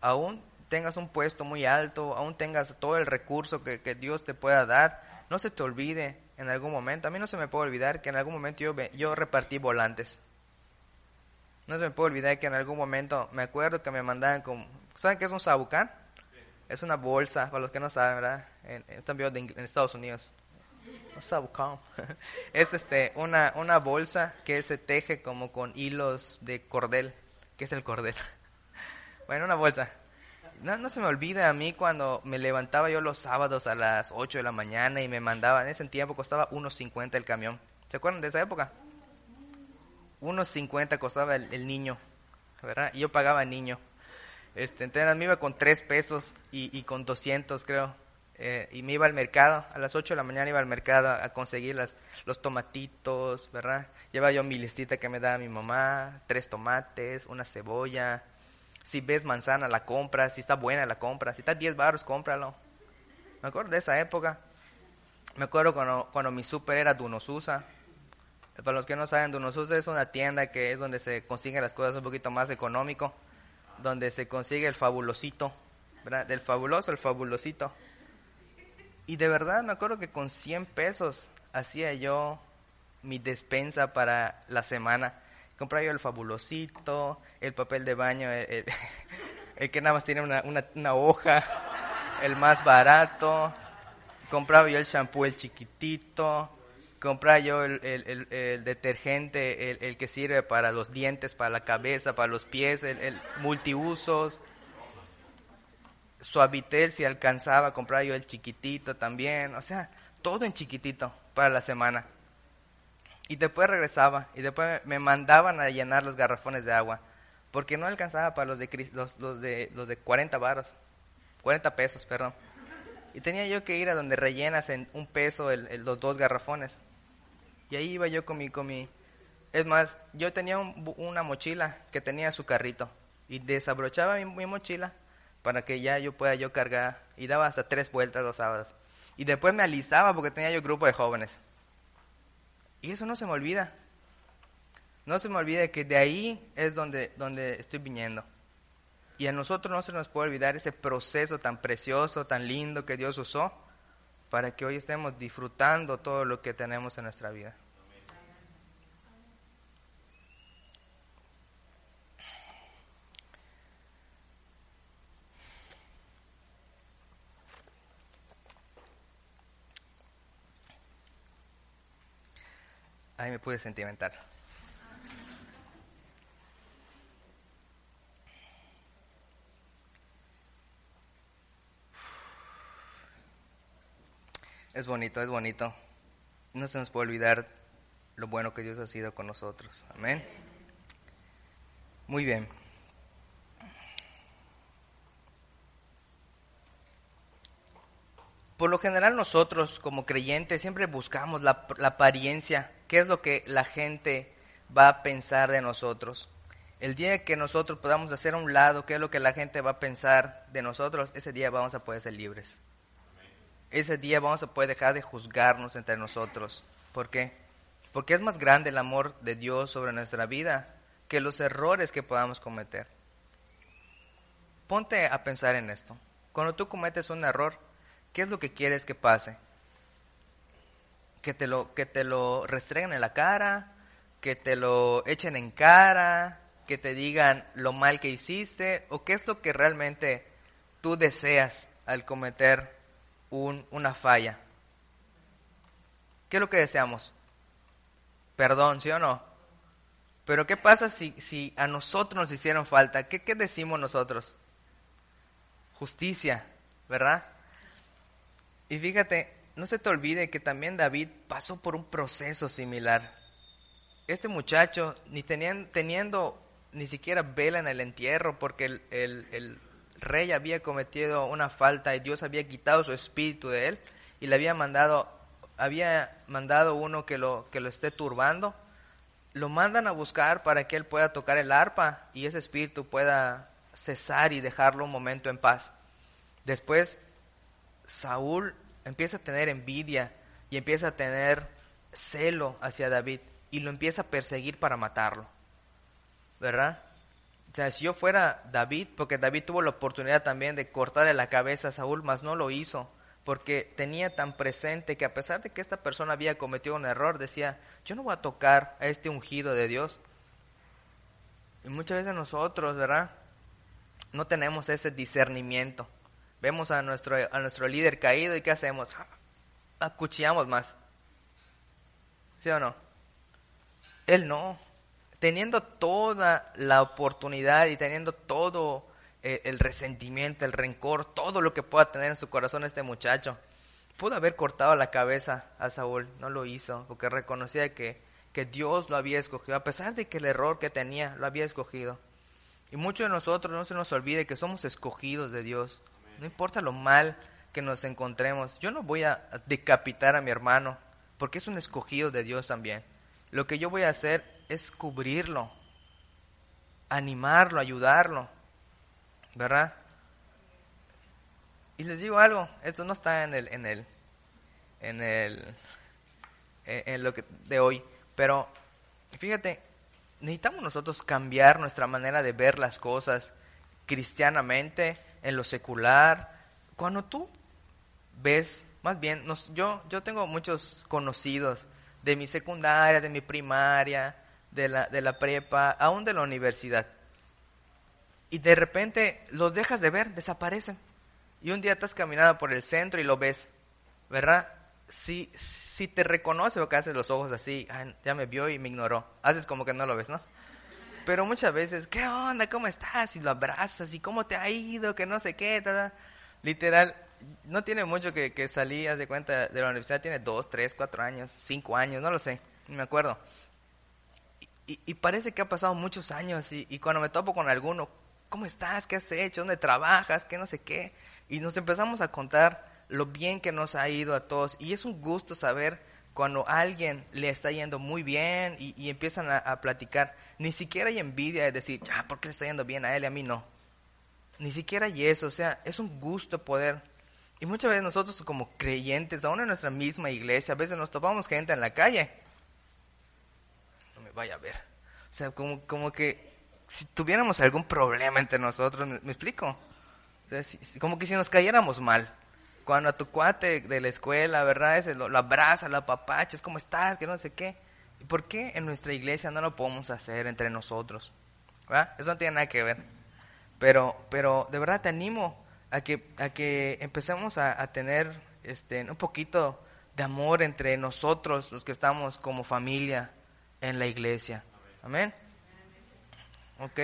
[SPEAKER 1] Aún tengas un puesto muy alto, aún tengas todo el recurso que, Dios te pueda dar, no se te olvide en algún momento. A mí no se me puede olvidar que en algún momento yo, yo repartí volantes. No se me puede olvidar que en algún momento me acuerdo que me mandaban con... ¿Saben qué es un sabucán? Es una bolsa, para los que no saben, ¿verdad? En, en Estados Unidos. (laughs) Es este, una, una bolsa que se teje como con hilos de cordel. ¿Qué es el cordel? (laughs) Bueno, una bolsa. No, no se me olvida a mí cuando me levantaba yo los sábados a las 8 de la mañana y me mandaban, en ese tiempo costaba 1.50 el camión. ¿Se acuerdan de esa época? 1.50 costaba el, niño, ¿verdad? Y yo pagaba niño. Este, entonces me iba con 3 pesos y, y con 200 creo. Eh, y me iba al mercado, a las 8 de la mañana iba al mercado a, conseguir las, los tomatitos, ¿verdad? Lleva yo mi listita que me da mi mamá, tres tomates, una cebolla. Si ves manzana, la compras, si está buena, la compras. Si está 10 baros, cómpralo. Me acuerdo de esa época. Me acuerdo cuando, cuando mi súper era Dunosusa. Para los que no saben, Dunosusa es una tienda que es donde se consiguen las cosas un poquito más económico, donde se consigue el fabulosito, ¿verdad? Del fabuloso, el fabulosito. Y de verdad me acuerdo que con 100 pesos hacía yo mi despensa para la semana. Compraba yo el fabulosito, el papel de baño, el, (laughs) que nada más tiene una, una, hoja, el más barato. Compraba yo el shampoo, el chiquitito. Compraba yo el, el detergente, el, que sirve para los dientes, para la cabeza, para los pies, el, multiusos Suavitel si alcanzaba, compraba yo el chiquitito también, o sea, todo en chiquitito para la semana. Y después regresaba y después me mandaban a llenar los garrafones de agua, porque no alcanzaba para los de, los, los de, los de 40 baros, 40 pesos, perdón. Y tenía yo que ir a donde rellenas en un peso el, los dos garrafones. Y ahí iba yo con mi, con mi... Es más, yo tenía una mochila que tenía su carrito y desabrochaba mi mochila para que ya yo pueda yo cargar y daba hasta tres vueltas los sábados. Y después me alistaba porque tenía yo grupo de jóvenes. Y eso no se me olvida. No se me olvida que de ahí es donde, donde estoy viniendo. Y a nosotros no se nos puede olvidar ese proceso tan precioso, tan lindo que Dios usó para que hoy estemos disfrutando todo lo que tenemos en nuestra vida. Ahí me pude sentimental. Es bonito, es bonito. No se nos puede olvidar lo bueno que Dios ha sido con nosotros. Amén. Muy bien. por lo general nosotros como creyentes siempre buscamos la, la apariencia, qué es lo que la gente va a pensar de nosotros. El día que nosotros podamos hacer a un lado qué es lo que la gente va a pensar de nosotros, ese día vamos a poder ser libres. Ese día vamos a poder dejar de juzgarnos entre nosotros. ¿Por qué? Porque es más grande el amor de Dios sobre nuestra vida que los errores que podamos cometer. Ponte a pensar en esto. Cuando tú cometes un error, ¿qué es lo que quieres que pase? Que te lo, que te lo restreguen en la cara, que te lo echen en cara, que te digan lo mal que hiciste, o qué es lo que realmente tú deseas al cometer un, una falla. ¿Qué es lo que deseamos? Perdón, ¿sí o no? Pero ¿qué pasa si, si a nosotros nos hicieron falta? ¿Qué, ¿Qué decimos nosotros? Justicia, ¿verdad? Y fíjate, no se te olvide que también David pasó por un proceso similar. Este muchacho, ni teniendo, teniendo ni siquiera vela en el entierro, porque el, el, el, rey había cometido una falta y Dios había quitado su espíritu de él y le había mandado, había mandado uno que lo, que lo esté turbando. Lo mandan a buscar para que él pueda tocar el arpa y ese espíritu pueda cesar y dejarlo un momento en paz. Después, Saúl empieza a tener envidia y empieza a tener celo hacia David y lo empieza a perseguir para matarlo. ¿Verdad? O sea, si yo fuera David, porque David tuvo la oportunidad también de cortarle la cabeza a Saúl, mas no lo hizo, porque tenía tan presente que a pesar de que esta persona había cometido un error, decía, yo no voy a tocar a este ungido de Dios. Y muchas veces nosotros, ¿verdad? No tenemos ese discernimiento. Vemos a nuestro, a nuestro líder caído y ¿qué hacemos? Acuchillamos más. ¿Sí o no? Él no teniendo toda la oportunidad y teniendo todo eh, el resentimiento, el rencor, todo lo que pueda tener en su corazón este muchacho, pudo haber cortado la cabeza a Saúl, no lo hizo, porque reconocía que, que Dios lo había escogido, a pesar de que el error que tenía lo había escogido. Y muchos de nosotros no se nos olvide que somos escogidos de Dios. No importa lo mal que nos encontremos. Yo no voy a decapitar a mi hermano, porque es un escogido de Dios también. Lo que yo voy a hacer es cubrirlo, animarlo, ayudarlo, ¿verdad? Y les digo algo, esto no está en el, en el, en el, en lo que de hoy, pero fíjate, necesitamos nosotros cambiar nuestra manera de ver las cosas cristianamente, en lo secular. Cuando tú ves, más bien, nos, yo, yo tengo muchos conocidos de mi secundaria, de mi primaria, de la, de la prepa, aún de la universidad. Y de repente los dejas de ver, desaparecen. Y un día estás caminando por el centro y lo ves, ¿verdad? Si, si te reconoce o que haces los ojos así, ya me vio y me ignoró, haces como que no lo ves, ¿no? Pero muchas veces, ¿qué onda? ¿Cómo estás? Y lo abrazas, y cómo te ha ido, que no sé qué, literal, no tiene mucho que, que salí, haz de cuenta, de la universidad, tiene dos, tres, cuatro años, cinco años, no lo sé, no me acuerdo. Y, parece que ha pasado muchos años y, cuando me topo con alguno, ¿cómo estás? ¿Qué has hecho? ¿Dónde trabajas? ¿Qué no sé qué? Y nos empezamos a contar lo bien que nos ha ido a todos. Y es un gusto saber cuando a alguien le está yendo muy bien y, empiezan a, platicar. Ni siquiera hay envidia de decir, ya, ¿por qué le está yendo bien a él y a mí no? Ni siquiera hay eso. O sea, es un gusto poder. Y muchas veces nosotros como creyentes, aún en nuestra misma iglesia, a veces nos topamos gente en la calle vaya a ver. O sea, como, como que si tuviéramos algún problema entre nosotros, ¿me, explico? como que si nos cayéramos mal. Cuando a tu cuate de la escuela, ¿verdad? Ese, lo, abraza, lo apapacha, es como estás, que no sé qué. ¿Y por qué en nuestra iglesia no lo podemos hacer entre nosotros? ¿verdad? Eso no tiene nada que ver. Pero, pero de verdad te animo a que, a que empecemos a, a tener este, un poquito de amor entre nosotros, los que estamos como familia, en la iglesia. Amén. Ok.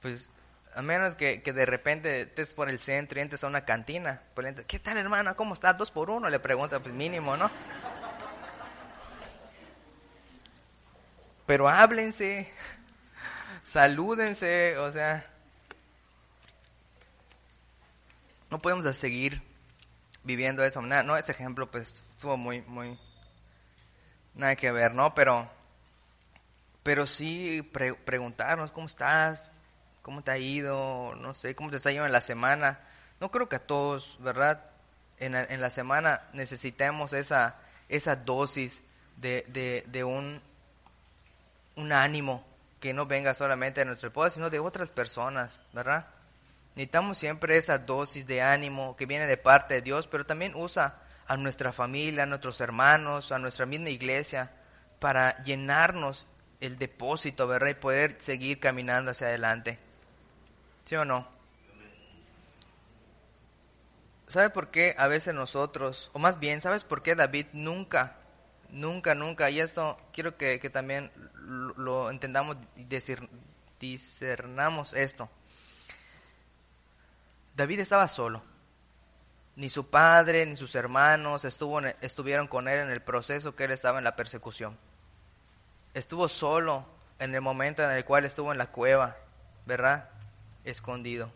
[SPEAKER 1] Pues a menos que, de repente estés por el centro y entres a una cantina. ¿Qué tal, hermana? ¿Cómo estás? Dos por uno, le pregunta, pues mínimo, ¿no? Pero háblense, salúdense, o sea. no podemos seguir viviendo eso. No, ese ejemplo pues estuvo muy, muy, nada que ver, ¿no? Pero, pero sí preguntarnos cómo estás, cómo te ha ido, no sé, cómo te está yendo en la semana. No creo que a todos, ¿verdad? En, en la semana necesitemos esa, esa dosis de, de, de un, un ánimo que no venga solamente de nuestro poder, sino de otras personas, ¿verdad? Necesitamos siempre esa dosis de ánimo que viene de parte de Dios, pero también usa a nuestra familia, a nuestros hermanos, a nuestra misma iglesia, para llenarnos el depósito, ¿verdad? Y poder seguir caminando hacia adelante. ¿Sí o no? ¿Sabe por qué a veces nosotros, o más bien, ¿sabes por qué David nunca, nunca, nunca, y esto quiero que, que también lo, entendamos y discernamos esto. David estaba solo. Ni su padre ni sus hermanos estuvo, estuvieron con él en el proceso que él estaba en la persecución. Estuvo solo en el momento en el cual estuvo en la cueva, ¿verdad? Escondido.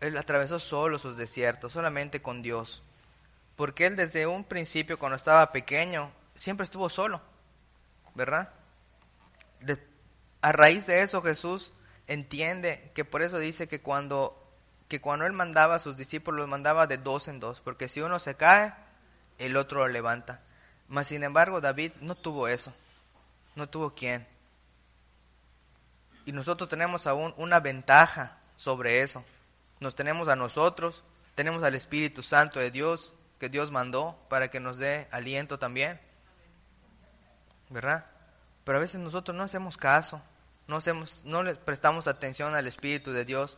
[SPEAKER 1] Él atravesó solo sus desiertos, solamente con Dios. Porque él desde un principio, cuando estaba pequeño, siempre estuvo solo. ¿verdad? a raíz de eso Jesús entiende que por eso dice que cuando, que cuando Él mandaba a sus discípulos, los mandaba de dos en dos, porque si uno se cae, el otro lo levanta. Mas sin embargo David no tuvo eso, no tuvo quien. Y nosotros tenemos aún una ventaja sobre eso. Nos tenemos a nosotros, tenemos al Espíritu Santo de Dios que Dios mandó para que nos dé aliento también. ¿verdad? Pero a veces nosotros no hacemos caso, no, hacemos, no le prestamos atención al Espíritu de Dios.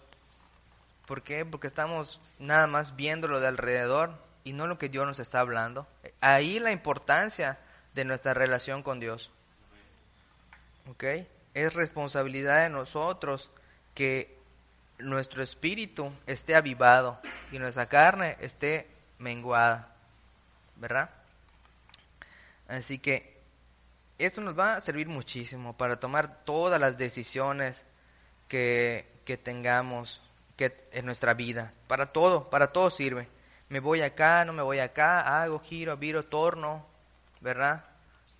[SPEAKER 1] ¿Por qué? Porque estamos nada más viendo lo de alrededor y no lo que Dios nos está hablando. Ahí la importancia de nuestra relación con Dios. ¿Ok? Es responsabilidad de nosotros que nuestro espíritu esté avivado y nuestra carne esté menguada. ¿Verdad? Así que esto nos va a servir muchísimo para tomar todas las decisiones que, que tengamos que, en nuestra vida. Para todo, para todo sirve. Me voy acá, no me voy acá, hago, giro, viro, torno, ¿verdad?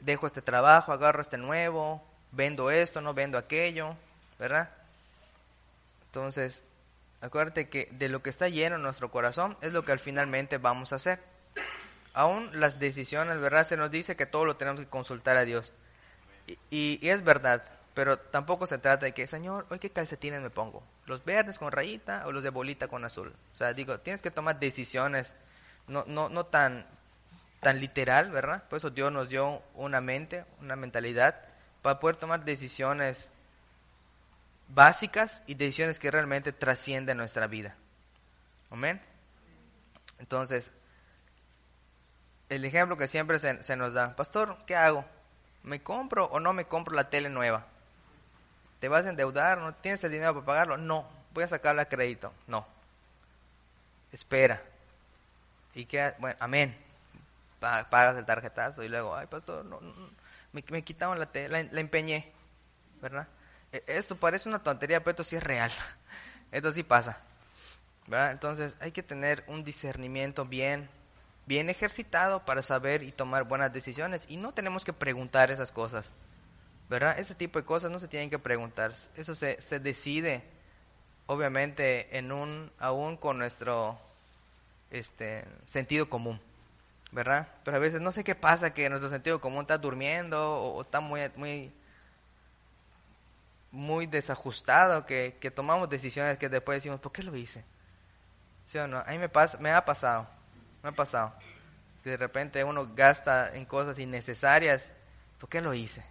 [SPEAKER 1] Dejo este trabajo, agarro este nuevo, vendo esto, no vendo aquello, ¿verdad? Entonces, acuérdate que de lo que está lleno en nuestro corazón es lo que al finalmente vamos a hacer aún las decisiones, ¿verdad? Se nos dice que todo lo tenemos que consultar a Dios. Y, es verdad, pero tampoco se trata de que, Señor, hoy qué calcetines me pongo, los verdes con rayita o los de bolita con azul. O sea, digo, tienes que tomar decisiones, no, no, no tan, tan literal, ¿verdad? Por eso Dios nos dio una mente, una mentalidad, para poder tomar decisiones básicas y decisiones que realmente trascienden nuestra vida. Amén. Entonces, el ejemplo que siempre se, nos da, pastor, ¿qué hago? ¿Me compro o no me compro la tele nueva? ¿Te vas a endeudar? ¿No tienes el dinero para pagarlo? No, voy a sacarla a crédito. No. Espera. Y que, bueno, amén. Pagas el tarjetazo y luego, ay, pastor, no, me, me, quitaron la tele, la, empeñé. ¿Verdad? E, esto parece una tontería, pero esto sí es real. (laughs) Esto sí pasa. ¿Verdad? Entonces hay que tener un discernimiento bien bien ejercitado para saber y tomar buenas decisiones. Y no tenemos que preguntar esas cosas, ¿verdad? Ese tipo de cosas no se tienen que preguntar. Eso se, se decide, obviamente, en un, aún con nuestro este, sentido común, ¿verdad? Pero a veces no sé qué pasa, que nuestro sentido común está durmiendo o, está muy, muy, muy desajustado, que, que tomamos decisiones que después decimos, ¿por qué lo hice? ¿Sí o no? A mí me, pasa, me ha pasado me ha pasado. Que de repente uno gasta en cosas innecesarias. ¿Por qué lo hice?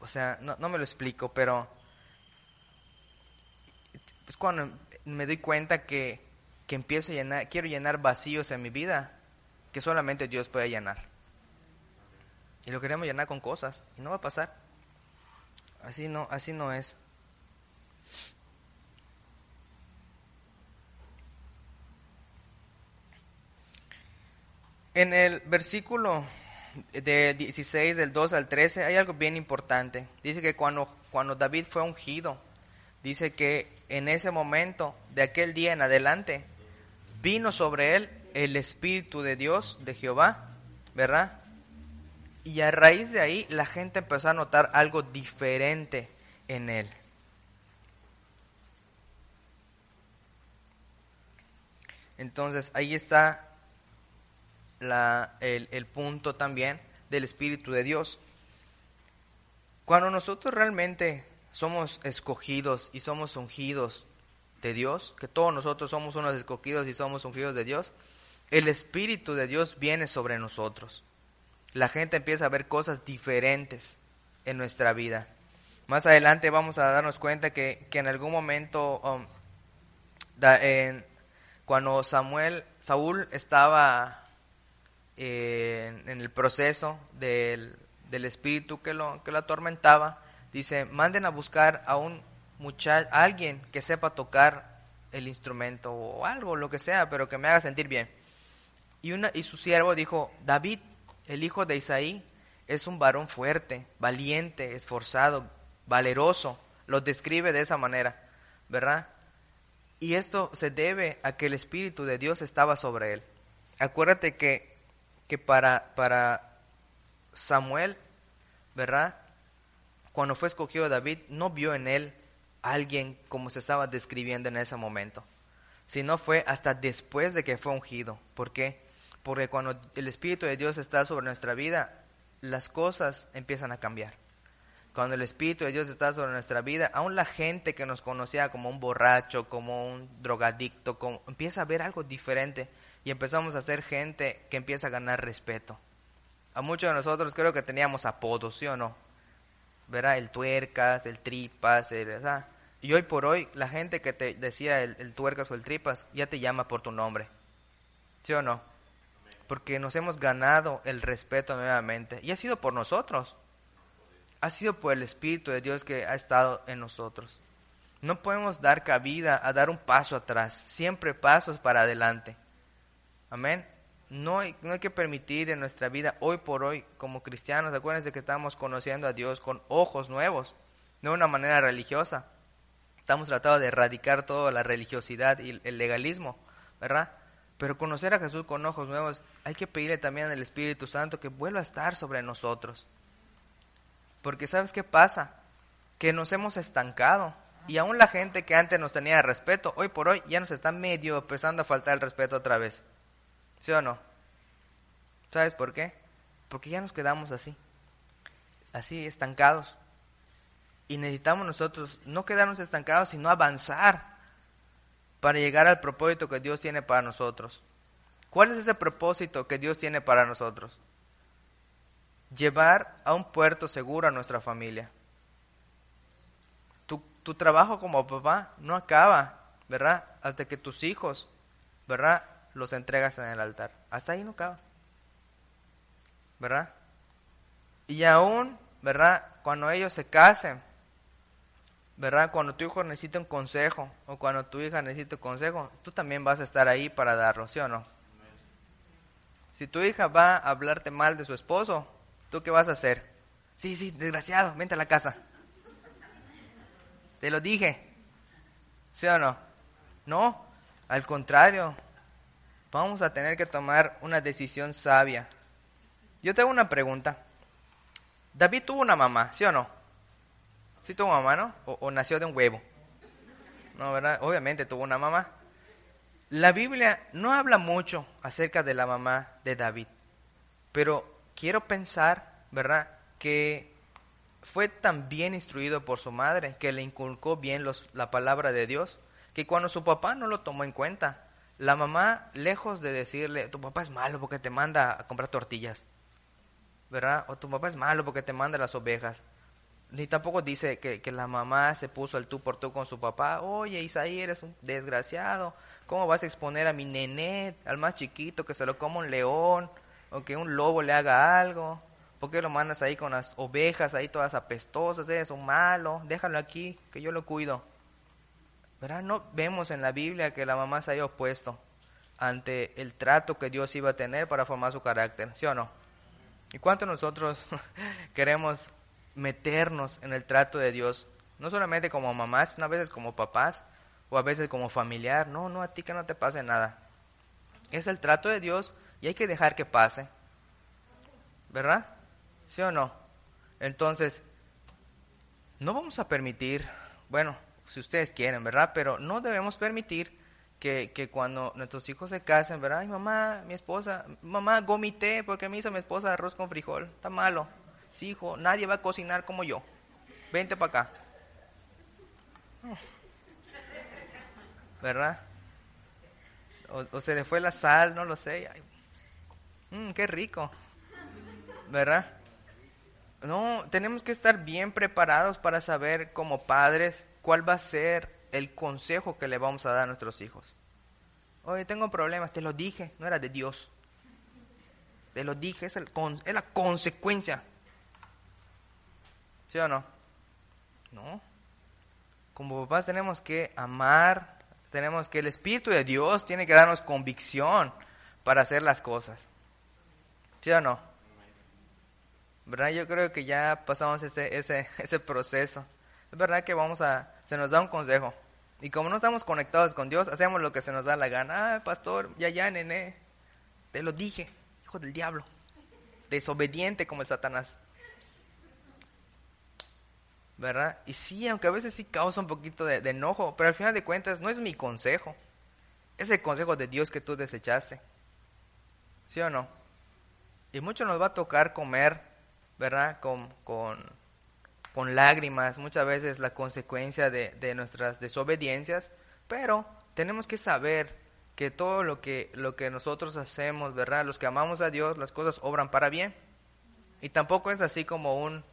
[SPEAKER 1] O sea, no, no me lo explico, pero es cuando me doy cuenta que, que empiezo a llenar, quiero llenar vacíos en mi vida que solamente Dios puede llenar. Y lo queremos llenar con cosas y no va a pasar. Así no, así no es. En el versículo de 16, del 2 al 13, hay algo bien importante. Dice que cuando, cuando David fue ungido, dice que en ese momento, de aquel día en adelante, vino sobre él el Espíritu de Dios, de Jehová, ¿verdad? Y a raíz de ahí la gente empezó a notar algo diferente en él. Entonces ahí está el, el punto también del Espíritu de Dios. Cuando nosotros realmente somos escogidos y somos ungidos de Dios, que todos nosotros somos unos escogidos y somos ungidos de Dios, el Espíritu de Dios viene sobre nosotros. La gente empieza a ver cosas diferentes en nuestra vida. Más adelante vamos a darnos cuenta que, en algún momento, um, cuando Samuel, Saúl estaba en, el proceso del, espíritu que lo, que lo atormentaba, dice, manden a buscar a un muchacho, a alguien que sepa tocar el instrumento o algo, lo que sea, pero que me haga sentir bien. Y, una, y su siervo dijo, David, el hijo de Isaí, es un varón fuerte, valiente, esforzado, valeroso. Lo describe de esa manera, ¿verdad? Y esto se debe a que el Espíritu de Dios estaba sobre él. Acuérdate que, que para, para Samuel, ¿verdad? Cuando fue escogido David, no vio en él alguien como se estaba describiendo en ese momento, sino fue hasta después de que fue ungido. ¿Por qué? Porque cuando el Espíritu de Dios está sobre nuestra vida, las cosas empiezan a cambiar. Cuando el Espíritu de Dios está sobre nuestra vida, aún la gente que nos conocía como un borracho, como un drogadicto, empieza a ver algo diferente y empezamos a ser gente que empieza a ganar respeto. A muchos de nosotros creo que teníamos apodos, ¿sí o no? ¿Verdad? El tuercas, el tripas, el, y hoy por hoy la gente que te decía el, el tuercas o el tripas ya te llama por tu nombre, ¿sí o no? Porque nos hemos ganado el respeto nuevamente. Y ha sido por nosotros. Ha sido por el Espíritu de Dios que ha estado en nosotros. No podemos dar cabida a dar un paso atrás, siempre pasos para adelante. Amén. No hay, no hay que permitir en nuestra vida, hoy por hoy, como cristianos, acuérdense que estamos conociendo a Dios con ojos nuevos, no de una manera religiosa. Estamos tratando de erradicar toda la religiosidad y el legalismo, ¿verdad? Pero conocer a Jesús con ojos nuevos, hay que pedirle también al Espíritu Santo que vuelva a estar sobre nosotros. Porque ¿sabes qué pasa? Que nos hemos estancado. Y aún la gente que antes nos tenía respeto, hoy por hoy ya nos está medio empezando a faltar el respeto otra vez. ¿Sí o no? ¿Sabes por qué? Porque ya nos quedamos así. Así, estancados. Y necesitamos nosotros no quedarnos estancados, sino avanzar para llegar al propósito que Dios tiene para nosotros. ¿Cuál es ese propósito que Dios tiene para nosotros? Llevar a un puerto seguro a nuestra familia. Tu, tu trabajo como papá no acaba, ¿verdad? Hasta que tus hijos, ¿verdad? Los entregas en el altar. Hasta ahí no acaba. ¿Verdad? Y aún, ¿verdad? Cuando ellos se casen, ¿verdad? Cuando tu hijo necesita un consejo o cuando tu hija necesita un consejo, tú también vas a estar ahí para darlo, ¿sí o no? Si tu hija va a hablarte mal de su esposo, ¿tú qué vas a hacer? Sí, sí, desgraciado, vente a la casa. Te lo dije. ¿Sí o no? No, al contrario, vamos a tener que tomar una decisión sabia. Yo tengo una pregunta. David tuvo una mamá, ¿sí o no? Sí tuvo mamá, ¿no? O, nació de un huevo. No, ¿verdad? Obviamente tuvo una mamá. La Biblia no habla mucho acerca de la mamá de David, pero quiero pensar, ¿verdad? Que fue tan bien instruido por su madre, que le inculcó bien la palabra de Dios, que cuando su papá no lo tomó en cuenta, la mamá, lejos de decirle, tu papá es malo porque te manda a comprar tortillas, ¿verdad? O tu papá es malo porque te manda las ovejas. Ni tampoco dice que, la mamá se puso al tú por tú con su papá. Oye, Isaí, eres un desgraciado. ¿Cómo vas a exponer a mi nené, al más chiquito, que se lo coma un león o que un lobo le haga algo? ¿Por qué lo mandas ahí con las ovejas ahí todas apestosas? Eres un malo. Déjalo aquí, que yo lo cuido. ¿Verdad? No vemos en la Biblia que la mamá se haya opuesto ante el trato que Dios iba a tener para formar su carácter. ¿Sí o no? ¿Y cuánto nosotros (laughs) queremos meternos en el trato de Dios, no solamente como mamás, sino a veces como papás, o a veces como familiar, no, no, a ti que no te pase nada. Es el trato de Dios y hay que dejar que pase. ¿Verdad? ¿Sí o no? Entonces, no vamos a permitir, bueno, si ustedes quieren, ¿verdad? Pero no debemos permitir que, que, cuando nuestros hijos se casen, ¿verdad? Ay, mamá, mi esposa, mamá, gomité porque me hizo mi esposa arroz con frijol. Está malo. Sí, hijo, nadie va a cocinar como yo. Vente para acá. ¿Verdad? O, se le fue la sal, no lo sé. Mmm, qué rico. ¿Verdad? No, tenemos que estar bien preparados para saber como padres cuál va a ser el consejo que le vamos a dar a nuestros hijos. Oye, tengo problemas, te lo dije, no era de Dios. Te lo dije, es, es la consecuencia. ¿Sí o no? No. Como papás tenemos que amar, tenemos que el Espíritu de Dios tiene que darnos convicción para hacer las cosas. ¿Sí o no? ¿Verdad? Yo creo que ya pasamos ese, ese, (laughs) ese proceso. Es verdad que vamos a, se nos da un consejo. Y como no estamos conectados con Dios, hacemos lo que se nos da la gana. Ah, pastor, ya, ya, nene. Te lo dije, hijo del diablo. Desobediente como el Satanás. ¿Verdad? Y sí, aunque a veces sí causa un poquito de, enojo, pero al final de cuentas no es mi consejo, es el consejo de Dios que tú desechaste. ¿Sí o no? Y mucho nos va a tocar comer, ¿verdad? Con, con, con lágrimas, muchas veces la consecuencia de, de, nuestras desobediencias, pero tenemos que saber que todo lo que, lo que nosotros hacemos, ¿verdad? Los que amamos a Dios, las cosas obran para bien. Y tampoco es así como un,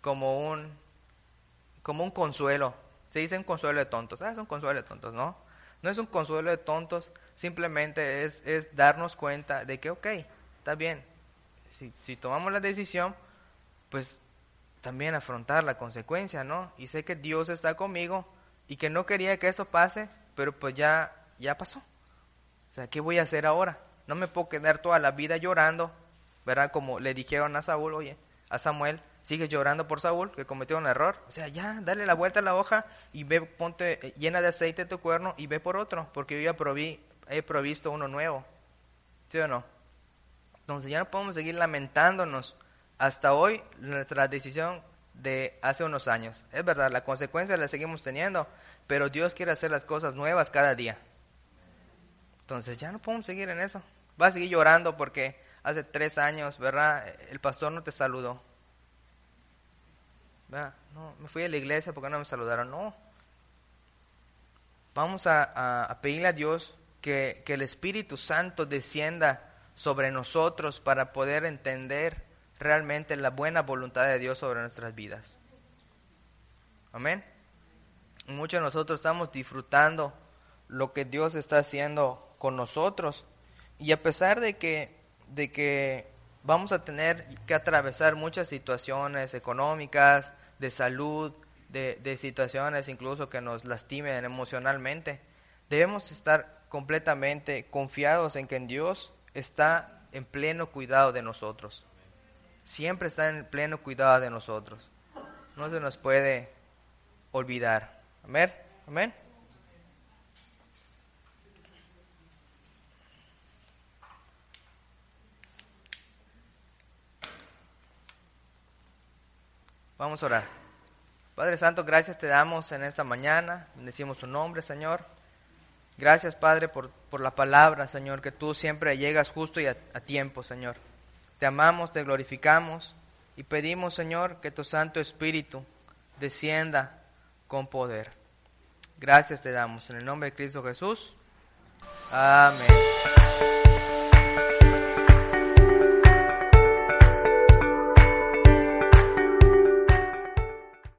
[SPEAKER 1] como un, como un consuelo. Se dice un consuelo de tontos. Ah, es un consuelo de tontos, ¿no? No es un consuelo de tontos, simplemente es, es darnos cuenta de que, ok, está bien. Si, si tomamos la decisión, pues también afrontar la consecuencia, ¿no? Y sé que Dios está conmigo y que no quería que eso pase, pero pues ya, ya pasó. O sea, ¿qué voy a hacer ahora? No me puedo quedar toda la vida llorando, ¿verdad? Como le dijeron a Saúl, oye, a Samuel, sigues llorando por Saúl, que cometió un error. O sea, ya, dale la vuelta a la hoja y ve, ponte, eh, llena de aceite tu cuerno y ve por otro, porque yo ya proví, he provisto uno nuevo. ¿Sí o no? Entonces ya no podemos seguir lamentándonos hasta hoy nuestra decisión de hace unos años. Es verdad, la consecuencia la seguimos teniendo, pero Dios quiere hacer las cosas nuevas cada día. Entonces ya no podemos seguir en eso. Va a seguir llorando porque hace tres años, ¿verdad? El pastor no te saludó no, me fui a la iglesia porque no me saludaron. No. Vamos a, pedirle a Dios que, que el Espíritu Santo descienda sobre nosotros para poder entender realmente la buena voluntad de Dios sobre nuestras vidas. Amén. Muchos de nosotros estamos disfrutando lo que Dios está haciendo con nosotros. Y a pesar de que, de que vamos a tener que atravesar muchas situaciones económicas, de salud, de, de situaciones incluso que nos lastimen emocionalmente. Debemos estar completamente confiados en que en Dios está en pleno cuidado de nosotros. Siempre está en pleno cuidado de nosotros. No se nos puede olvidar. Amén. Amén. Vamos a orar. Padre Santo, gracias te damos en esta mañana. Bendecimos tu nombre, Señor. Gracias, Padre, por, por la palabra, Señor, que tú siempre llegas justo y a, a tiempo, Señor. Te amamos, te glorificamos y pedimos, Señor, que tu Santo Espíritu descienda con poder. Gracias te damos en el nombre de Cristo Jesús. Amén.